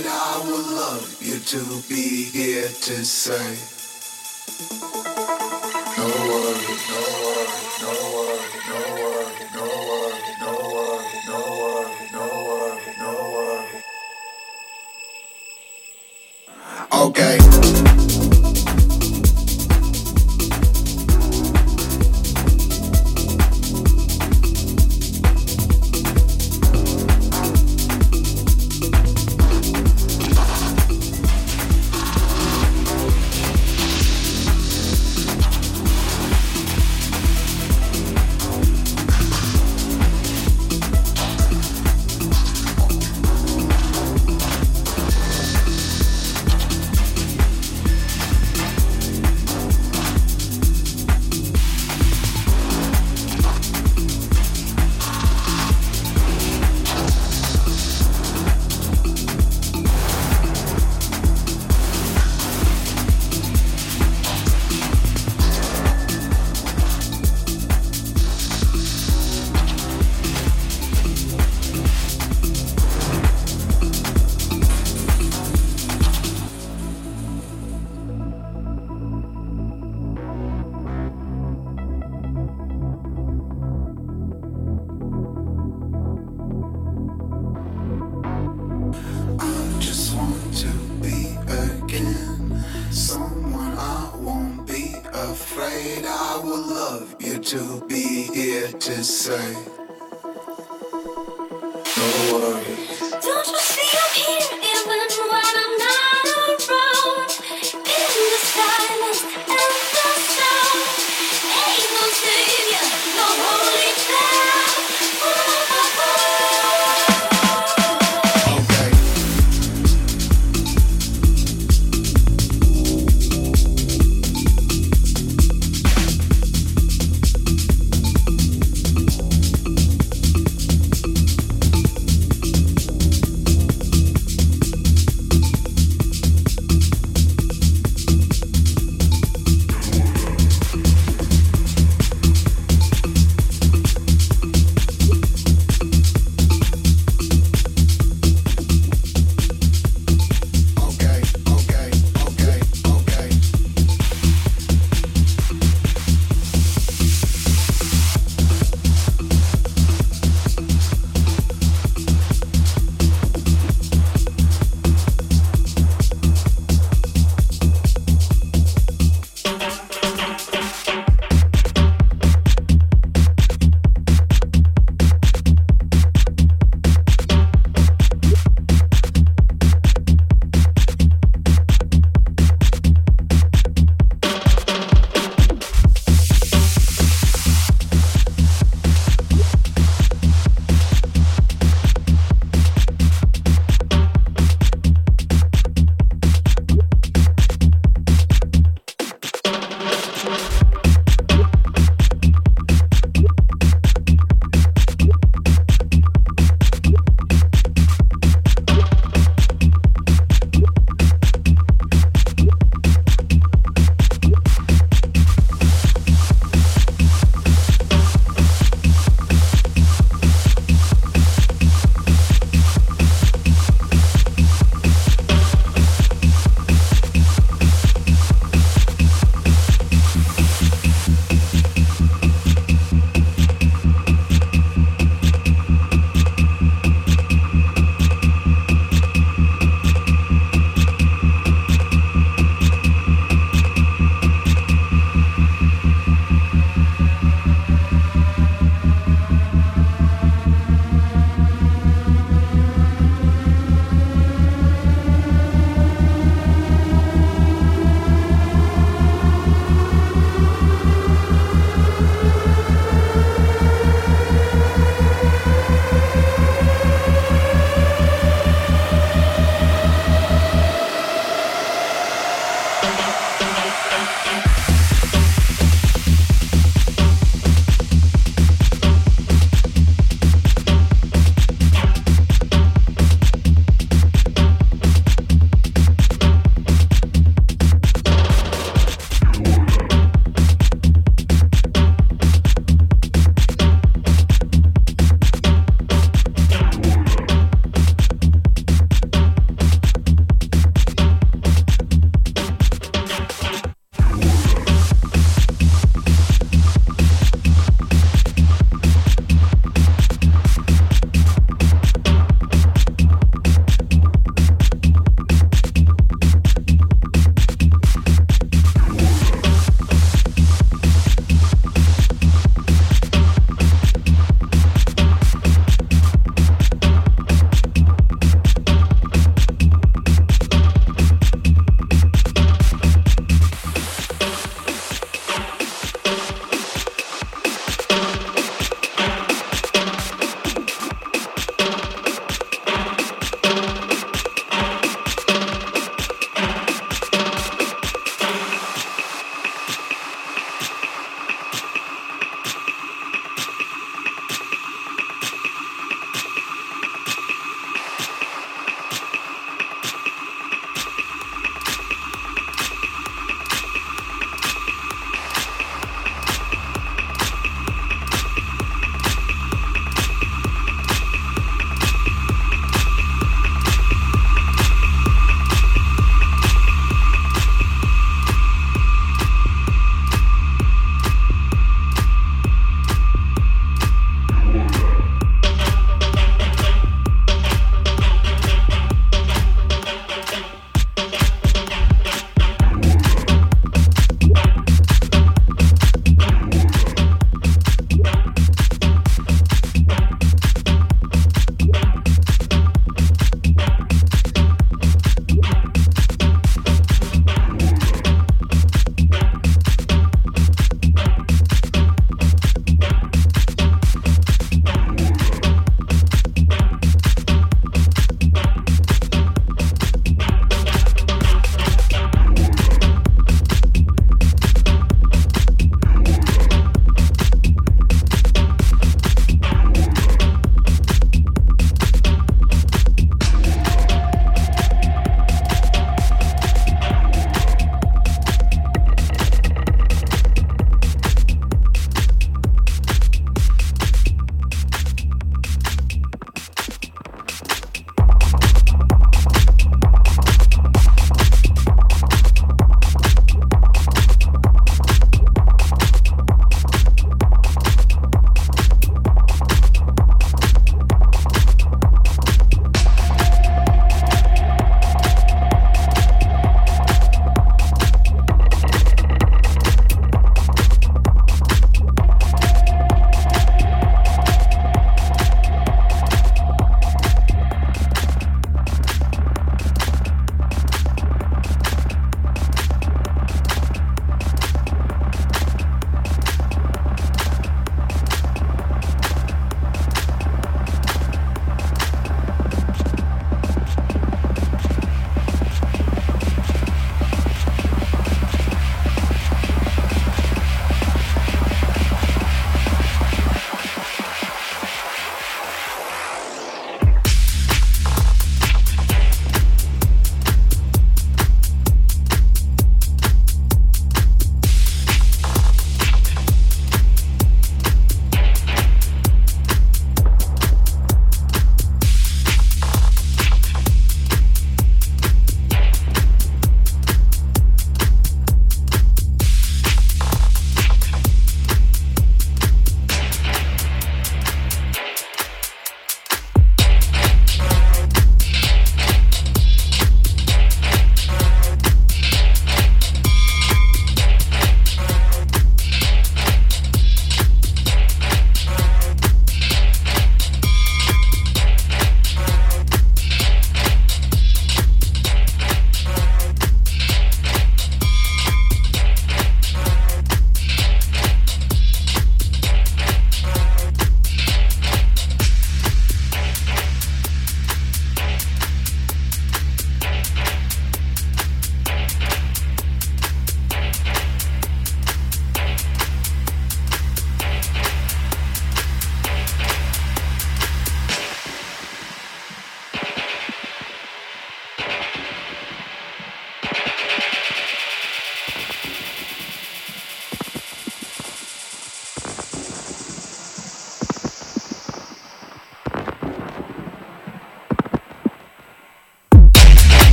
afraid. I would love you to be here to say. No worry, no worry, no worry, no worry, no worry, no worry, no worry, no worry, no worry. Okay.